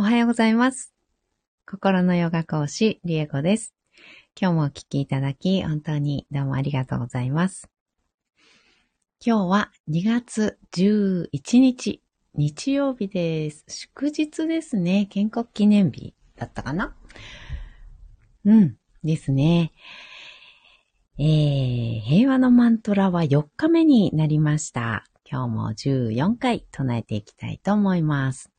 おはようございます。心のヨガ講師、リエコです。今日もお聞きいただき、本当にどうもありがとうございます。今日は2月11日、日曜日です。祝日ですね。建国記念日だったかな？うん、ですね。えー、平和のマントラは4日目になりました。今日も14回唱えていきたいと思います。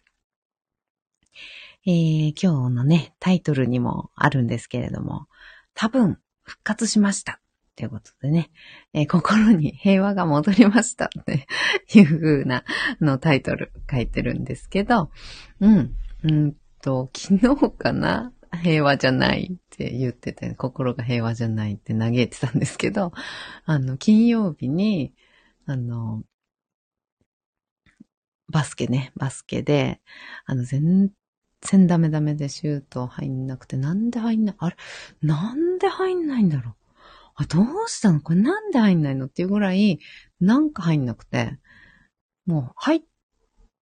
えー、今日のね、タイトルにもあるんですけれども、多分復活しました。ということでね、えー心に平和が戻りましたっていう風なのタイトル書いてるんですけど、うん、うんと、昨日かな？平和じゃないって言ってて、心が平和じゃないって嘆いてたんですけど、あの、金曜日に、あの、バスケね、バスケで、あの、全然ダメダメでシュート入んなくて、なんで入んない、あれなんで入んないんだろうあ、どうしたの？これなんで入んないの？っていうぐらい、なんか入んなくて、もう入っ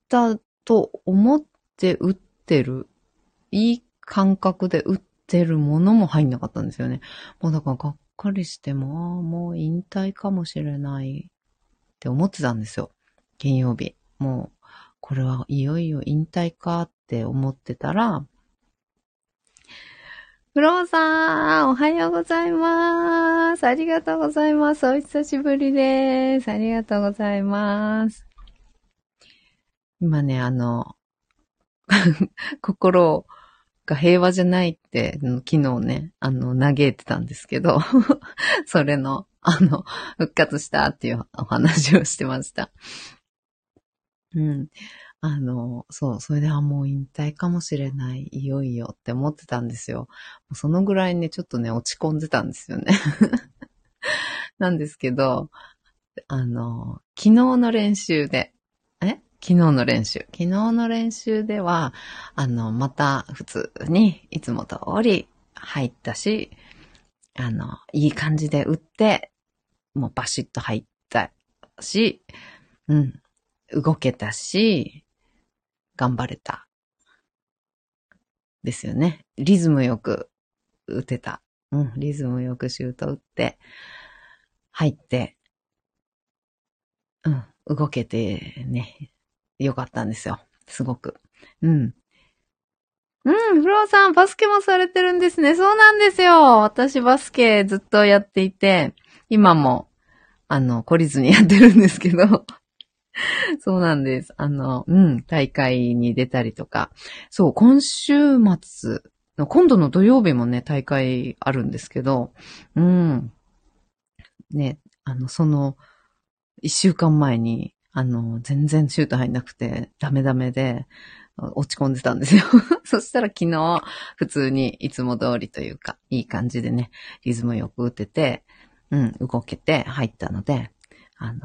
たと思って打ってる、いい感覚で打ってるものも入んなかったんですよね。もうだからがっかりしても、もう引退かもしれないって思ってたんですよ。金曜日。もう、これはいよいよ引退かっって思ってたら、フローさん、おはようございます。ありがとうございます。お久しぶりです。ありがとうございます。今ね、あの、心が平和じゃないって、昨日ね、あの、嘆いてたんですけど、それの、あの、復活したっていうお話をしてました。うん。あの、そう、それで、あ、もう引退かもしれない、いよいよって思ってたんですよ。そのぐらいね、ちょっとね、落ち込んでたんですよね。なんですけど、あの、昨日の練習で、え？昨日の練習。昨日の練習では、あの、また普通にいつも通り入ったし、あの、いい感じで打って、もうバシッと入ったし、うん、動けたし、頑張れた。ですよね。リズムよく打てた。うん、リズムよくシュート打って、入って、うん、動けてね、よかったんですよ。すごく。うん。うん、フローさん、バスケもされてるんですね。そうなんですよ。私バスケずっとやっていて、今も、あの、懲りずにやってるんですけど、そうなんです。あの、うん、大会に出たりとか。そう、今週末の、今度の土曜日もね、大会あるんですけど、うん。ね、あの、その、一週間前に、あの、全然シュート入んなくて、ダメダメで、落ち込んでたんですよ。そしたら昨日、普通にいつも通りというか、いい感じでね、リズムよく打てて、うん、動けて入ったので、あの、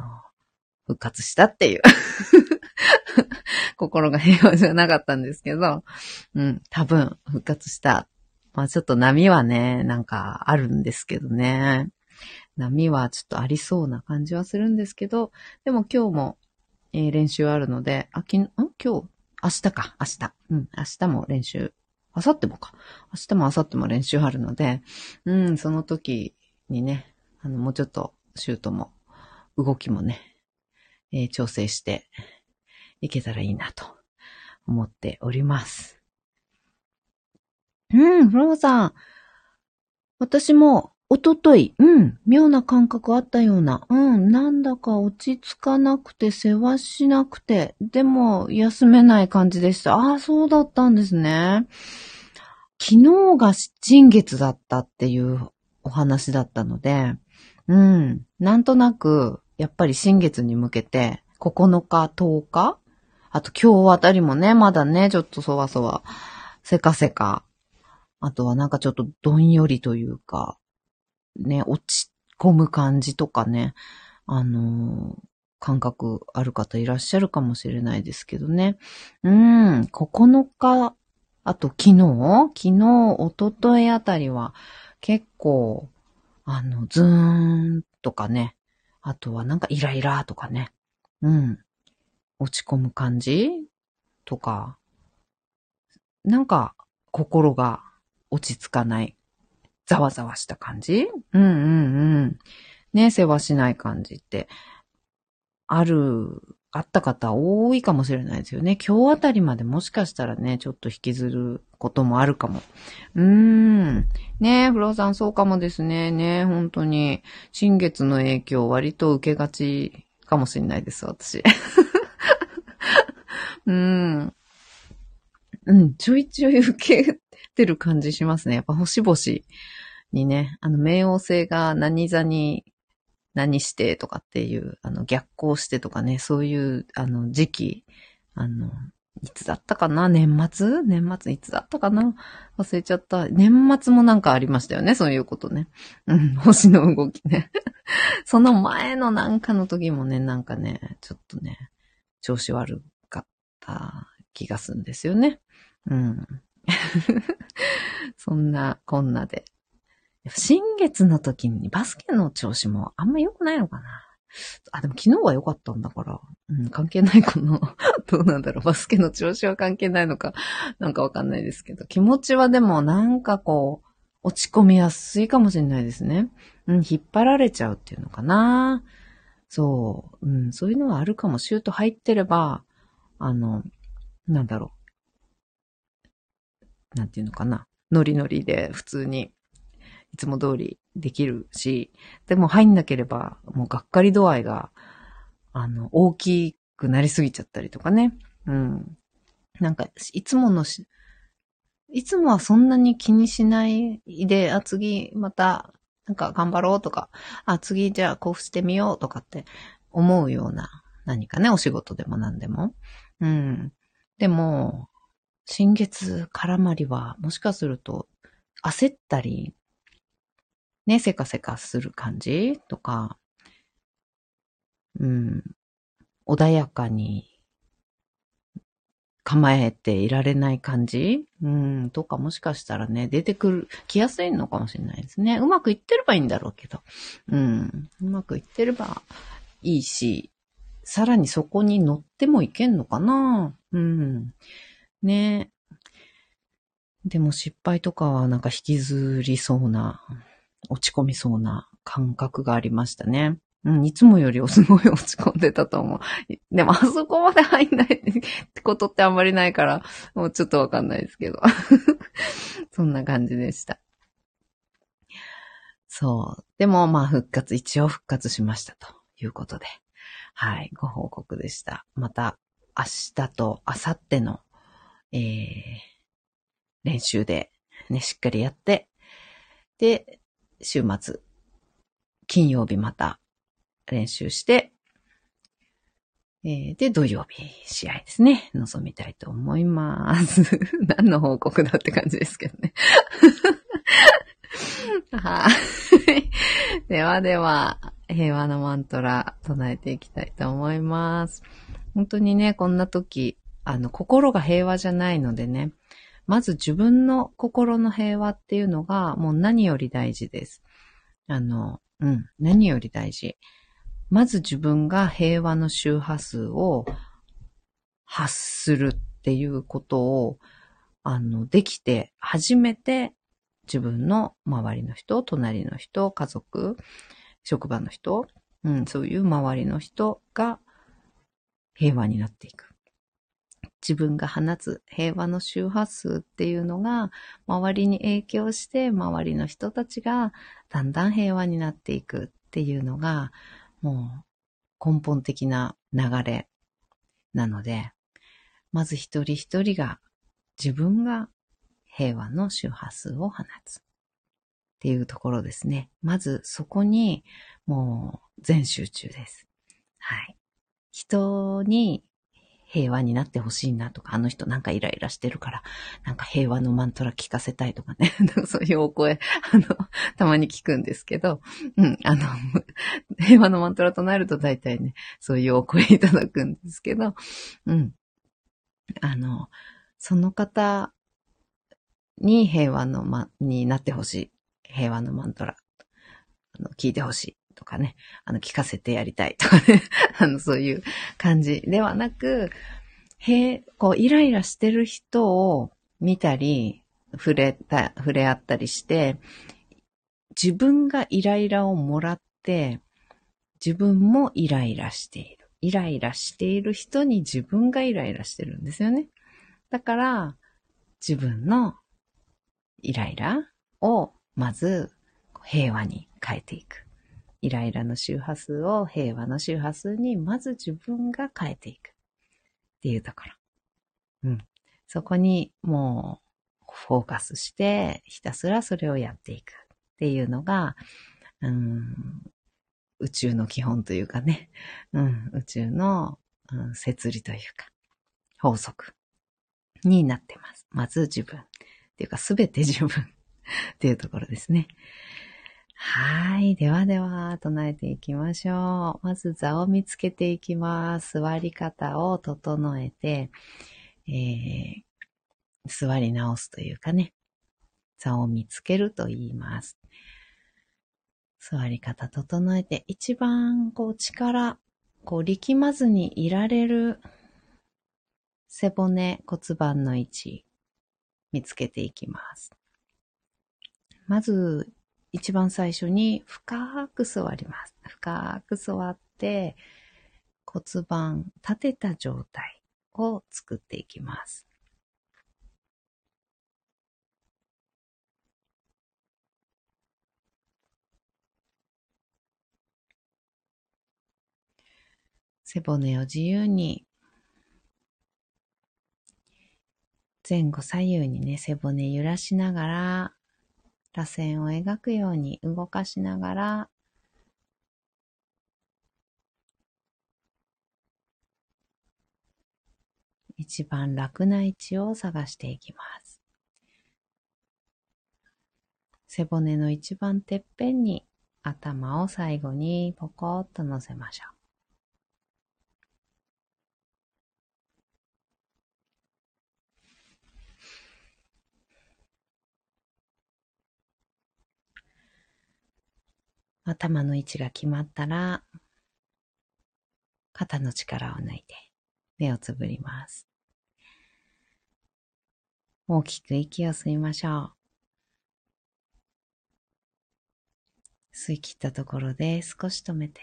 復活したっていう。心が平和じゃなかったんですけど、うん、多分復活した。まあちょっと波はね、なんかあるんですけどね。波はちょっとありそうな感じはするんですけど、でも今日も、えー練習あるので、あ、きん、今日、明日か、明日。うん、明日も練習。明後日もか。明日も明後日も練習あるので、うん、その時にね、あの、もうちょっとシュートも、動きもね、えー調整していけたらいいなと思っております。うん、フローさん。私も、おととい、うん、妙な感覚あったような。うん、なんだか落ち着かなくて、世話しなくて、でも、休めない感じでした。ああ、そうだったんですね。昨日が新月だったっていうお話だったので、うん、なんとなく、やっぱり新月に向けて、9日、10日？あと今日あたりもね、まだね、ちょっとそわそわ、せかせか。あとはなんかちょっとどんよりというか、ね、落ち込む感じとかね、あのー感覚ある方いらっしゃるかもしれないですけどね。うん、9日、あと昨日？昨日、おとといあたりは結構、あの、ズーンとかね、あとはなんかイライラとかね、うん、落ち込む感じとか、なんか心が落ち着かない。ざわざわした感じ？うんうんうん。ね、世話しない感じって、ある、あった方多いかもしれないですよね。今日あたりまでもしかしたらね、ちょっと引きずることもあるかも。うーん。ねフローさんそうかもですね。ね本当に。新月の影響割と受けがちかもしれないです、私。うん。うん、ちょいちょい受けてる感じしますね。やっぱ星々にね、あの、冥王星が何座に何してとかっていう、あの、逆行してとかね、そういう、あの、時期、あの、いつだったかな？年末？年末いつだったかな？忘れちゃった。年末もなんかありましたよね？そういうことね。うん、星の動きね。その前のなんかの時もね、なんかね、ちょっとね、調子悪かった気がするんですよね。うん。そんなこんなで。新月の時にバスケの調子もあんま良くないのかな。あ、でも昨日は良かったんだから、うん、関係ないかな。どうなんだろう。バスケの調子は関係ないのか、なんかわかんないですけど、気持ちはでもなんかこう、落ち込みやすいかもしれないですね。うん、引っ張られちゃうっていうのかな。そう、うん、そういうのはあるかも。シュート入ってれば、あの、なんだろう。なんていうのかな。ノリノリで普通にいつも通りできるし、でも入んなければ、もうがっかり度合いが、あの、大きくなりすぎちゃったりとかね。うん。なんか、いつものし、いつもはそんなに気にしないで、あ、次また、なんか頑張ろうとか、あ、次じゃあこうしてみようとかって思うような何かね、お仕事でも何でも。うん。でも、新月絡まりは、もしかすると、焦ったり、ね、せかせかする感じとか、うん、穏やかに構えていられない感じ？うん、とかもしかしたらね、出てくる、来やすいのかもしれないですね。うまくいってればいいんだろうけど。うん、うまくいってればいいし、さらにそこに乗ってもいけんのかな？うん。ねでも失敗とかはなんか引きずりそうな落ち込みそうな感覚がありましたね。うん、いつもよりすごい落ち込んでたと思う。でも、あそこまで入んないってことってあんまりないから、もうちょっとわかんないですけど。そんな感じでした。そう。でも、まあ、復活、一応復活しましたということで。はい、ご報告でした。また、明日と明後日の、えー、練習でね、しっかりやって、で、週末、金曜日また練習して、えー、で、土曜日試合ですね。臨みたいと思います。何の報告だって感じですけどね。はい。ではでは、平和のマントラ唱えていきたいと思います。本当にね、こんな時、あの、心が平和じゃないのでね、まず自分の心の平和っていうのがもう何より大事です。あの、うん、何より大事。まず自分が平和の周波数を発するっていうことを、あの、できて初めて自分の周りの人、隣の人、家族、職場の人、うん、そういう周りの人が平和になっていく。自分が放つ平和の周波数っていうのが周りに影響して周りの人たちがだんだん平和になっていくっていうのがもう根本的な流れなのでまず一人一人が自分が平和の周波数を放つっていうところですね。まずそこにもう全集中です。はい。人に平和になってほしいなとか、あの人なんかイライラしてるから、なんか平和のマントラ聞かせたいとかね、そういうお声、あの、たまに聞くんですけど、うん、あの、平和のマントラとなると大体ね、そういうお声いただくんですけど、うん。あの、その方に平和のま、になってほしい。平和のマントラ。あの、聞いてほしい。とかね、あの、聞かせてやりたいとかね、あの、そういう感じではなく、へえこう、イライラしてる人を、見たり、触れた、触れ合ったりして、自分がイライラをもらって、自分もイライラしている。イライラしている人に自分がイライラしてるんですよね。だから、自分のイライラをまず平和に変えていく。イライラの周波数を平和の周波数にまず自分が変えていく。っていうところ。うん。そこにもうフォーカスしてひたすらそれをやっていくっていうのが、うん、宇宙の基本というかね、うん、宇宙の、うん、摂理というか、法則になってます。まず自分。っていうか、すべて自分っていうところですね。はい。ではでは、唱えていきましょう。まず座を見つけていきます。座り方を整えて、えー、座り直すというかね、座を見つけると言います。座り方整えて、一番こう力、こう力まずにいられる背骨、骨盤の位置、見つけていきます。まず、一番最初に深く座ります。深く座って、骨盤立てた状態を作っていきます。背骨を自由に前後左右にね、背骨揺らしながら螺旋を描くように動かしながら、一番楽な位置を探していきます。背骨の一番てっぺんに頭を最後にポコッと乗せましょう。頭の位置が決まったら、肩の力を抜いて目をつぶります。大きく息を吸いましょう。吸い切ったところで少し止めて、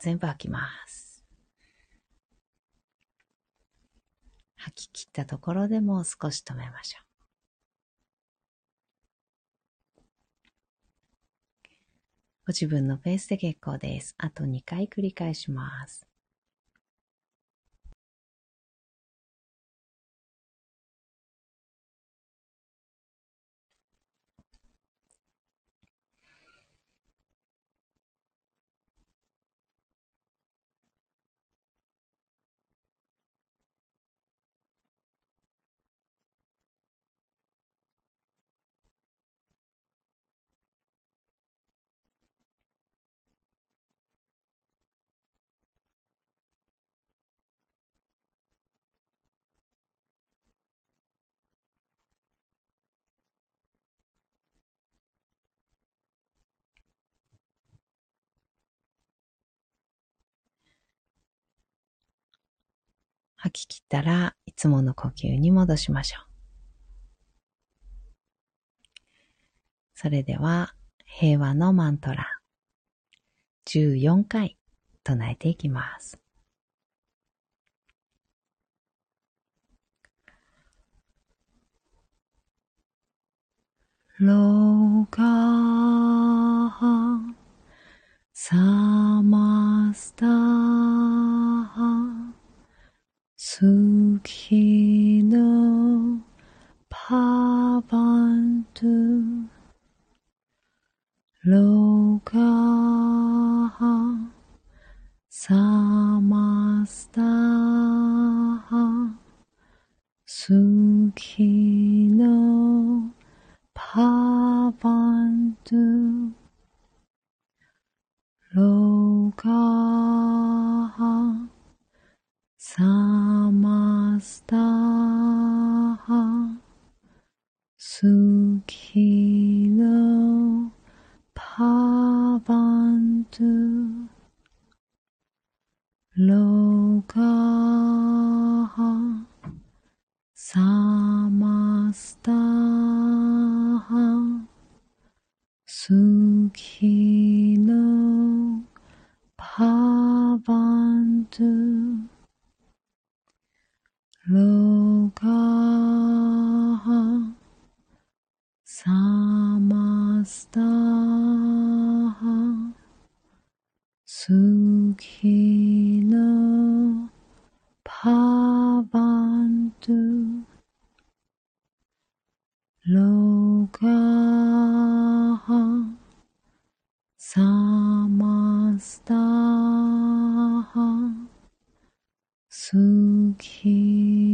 全部吐きます。吐き切ったところでも少し止めましょう。ご自分のペースで結構です。あと2回繰り返します。吐き切ったらいつもの呼吸に戻しましょう。それでは平和のマントラ14回唱えていきます。ローガーサマスター月のパバントロガハサマスタ月のパバントロガハ月が足迹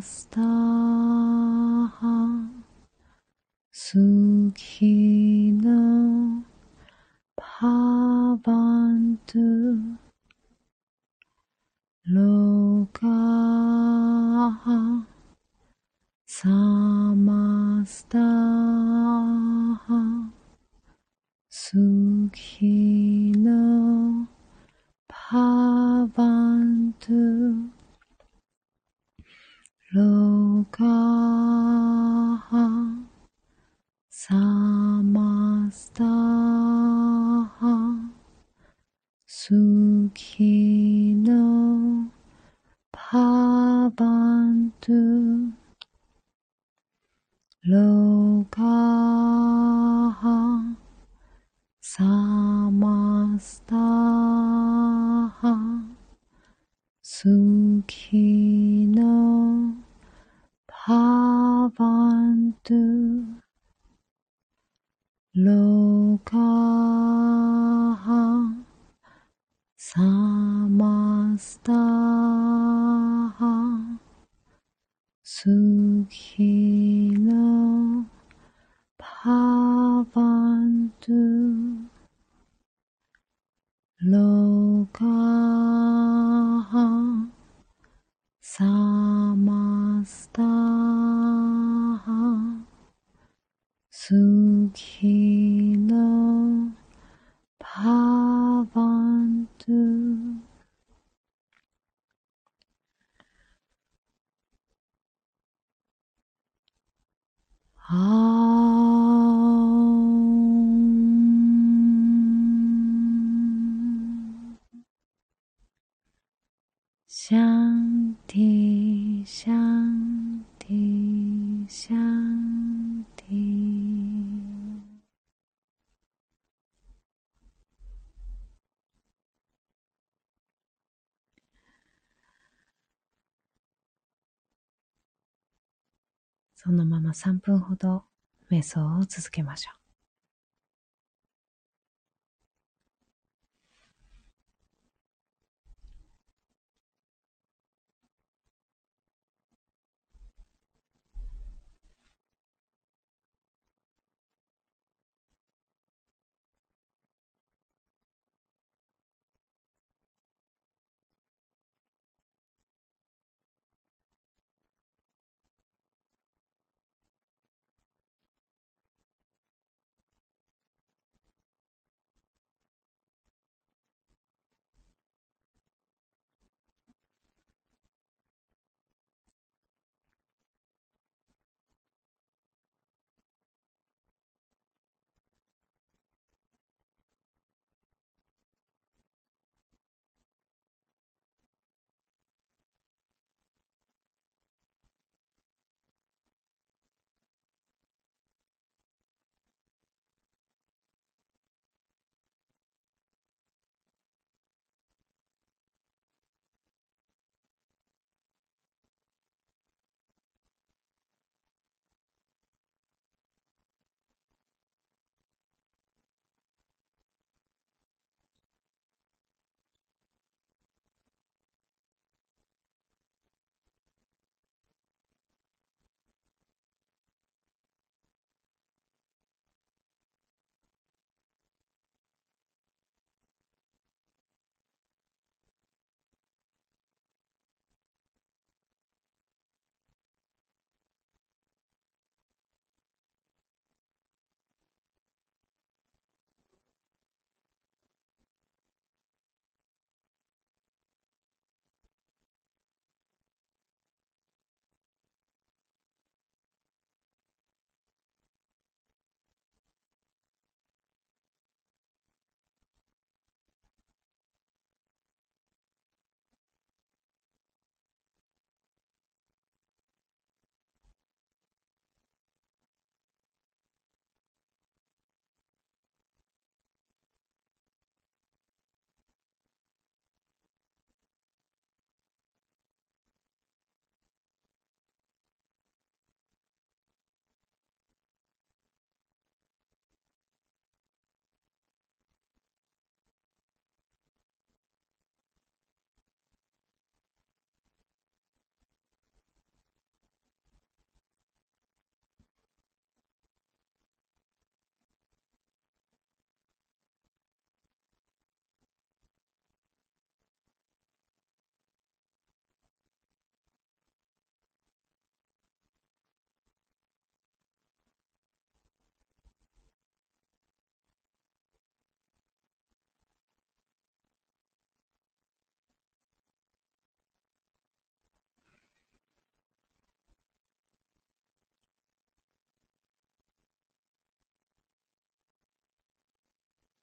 スターハス Samasta 哦。そのまま3分ほど瞑想を続けましょう。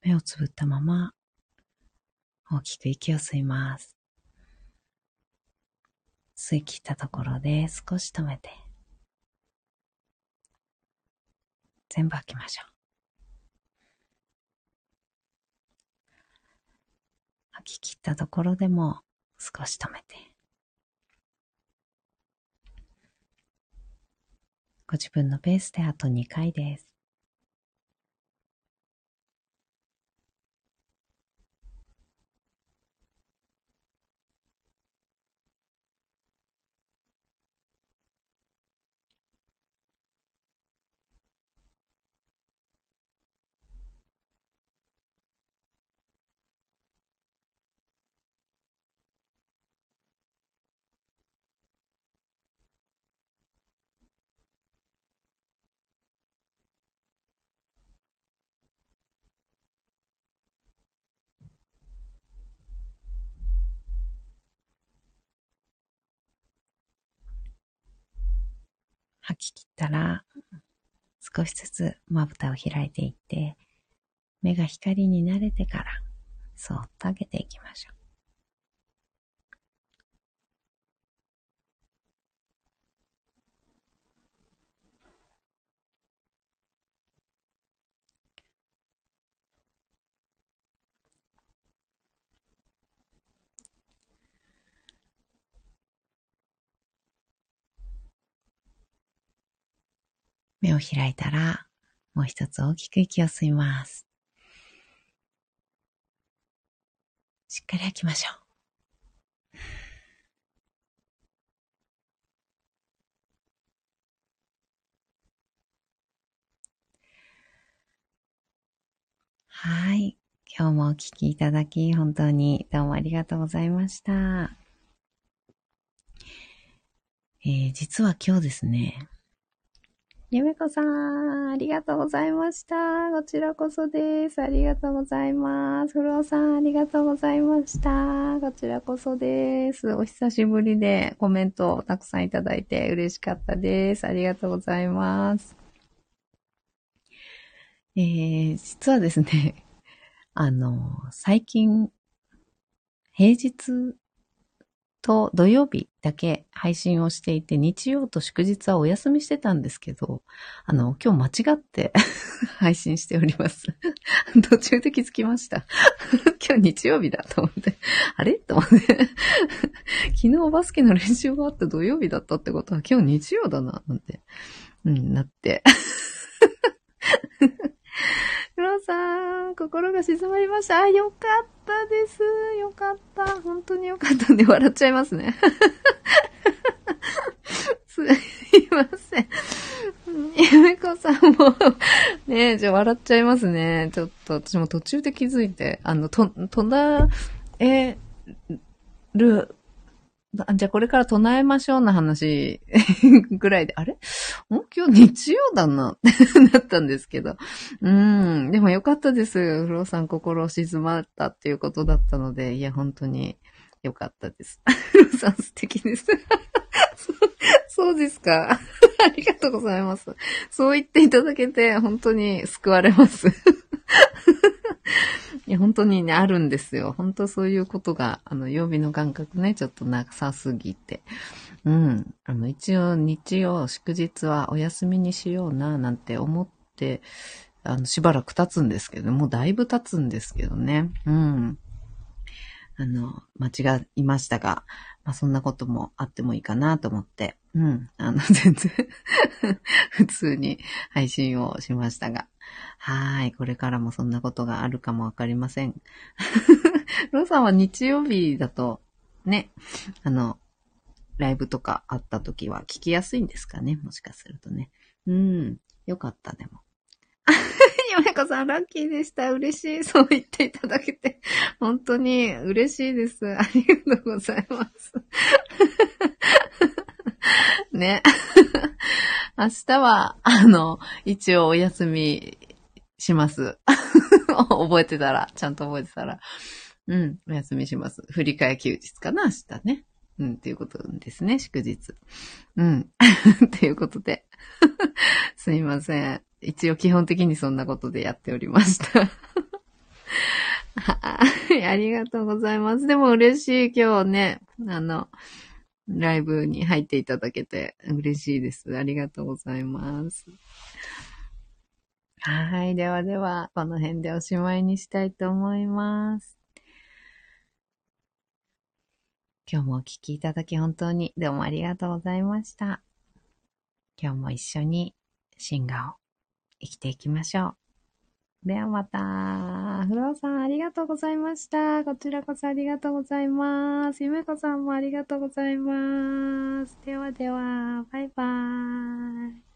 目をつぶったまま、大きく息を吸います。吸い切ったところで少し止めて、全部吐きましょう。吐き切ったところでも少し止めて、ご自分のペースであと2回です。吐き切ったら、少しずつまぶたを開いていって、目が光に慣れてから、そっと上げていきましょう。目を開いたら、もう一つ大きく息を吸います。しっかり吐きましょう。はい。今日もお聴きいただき、本当にどうもありがとうございました。えー、実は今日ですね、ゆめこさん、ありがとうございました。こちらこそです。ありがとうございます。フローさん、ありがとうございました。こちらこそです。お久しぶりでコメントをたくさんいただいて嬉しかったです。ありがとうございます。えー、実はですね、あの、最近、平日と土曜日だけ配信をしていて、日曜と祝日はお休みしてたんですけど、あの、今日間違って 配信しております。途中で気づきました。今日日曜日だと思って、あれ？と思って昨日バスケの練習があって土曜日だったってことは今日日曜だな、なんて、うん、なってフローさん、心が静まりました。あ、よかったです。よかった。本当によかったんで笑っちゃいますね。すいません。ゆめこさんもねえ、じゃあ笑っちゃいますね。ちょっと、私も途中で気づいて、あの、と、となえるじゃあこれから唱えましょうの話 ぐらいで、あれ？もう今日日曜だな？っ てなったんですけど。うん。でもよかったです。フローさん心静まったっていうことだったので、いや、本当によかったです。さん素敵ですそうですか。ありがとうございます。そう言っていただけて、本当に救われます。いや、本当にね、あるんですよ。本当そういうことが、あの、曜日の感覚ね、ちょっとなさすぎて。うん。あの、一応、日曜、祝日はお休みにしような、なんて思って、あの、しばらく経つんですけど、もうだいぶ経つんですけどね。うん。あの、間違いましたが、まあ、そんなこともあってもいいかなと思って、うん。あの、全然普通に配信をしましたが。はい。これからもそんなことがあるかもわかりません。ローさんは日曜日だと、ね、あの、ライブとかあった時は聞きやすいんですかね？もしかするとね。うん。よかった、でも。よめこさん、ラッキーでした。嬉しい。そう言っていただけて。本当に嬉しいです。ありがとうございます。ね。明日は、あの、一応お休みします。覚えてたら、ちゃんと覚えてたら。うん、お休みします。振り替え休日かな、明日ね。うん、っていうことですね、祝日。うん。っていうことで。すいません。一応基本的にそんなことでやっておりました。ありがとうございます。でも嬉しい、今日ね、あの、ライブに入っていただけて嬉しいです。ありがとうございます。はい。ではでは、この辺でおしまいにしたいと思います。今日もお聴きいただき本当にどうもありがとうございました。今日も一緒にシンガーを生きていきましょう。ではまた。フローさんありがとうございました。こちらこそありがとうございます。ゆめこさんもありがとうございます。ではでは、バイバーイ。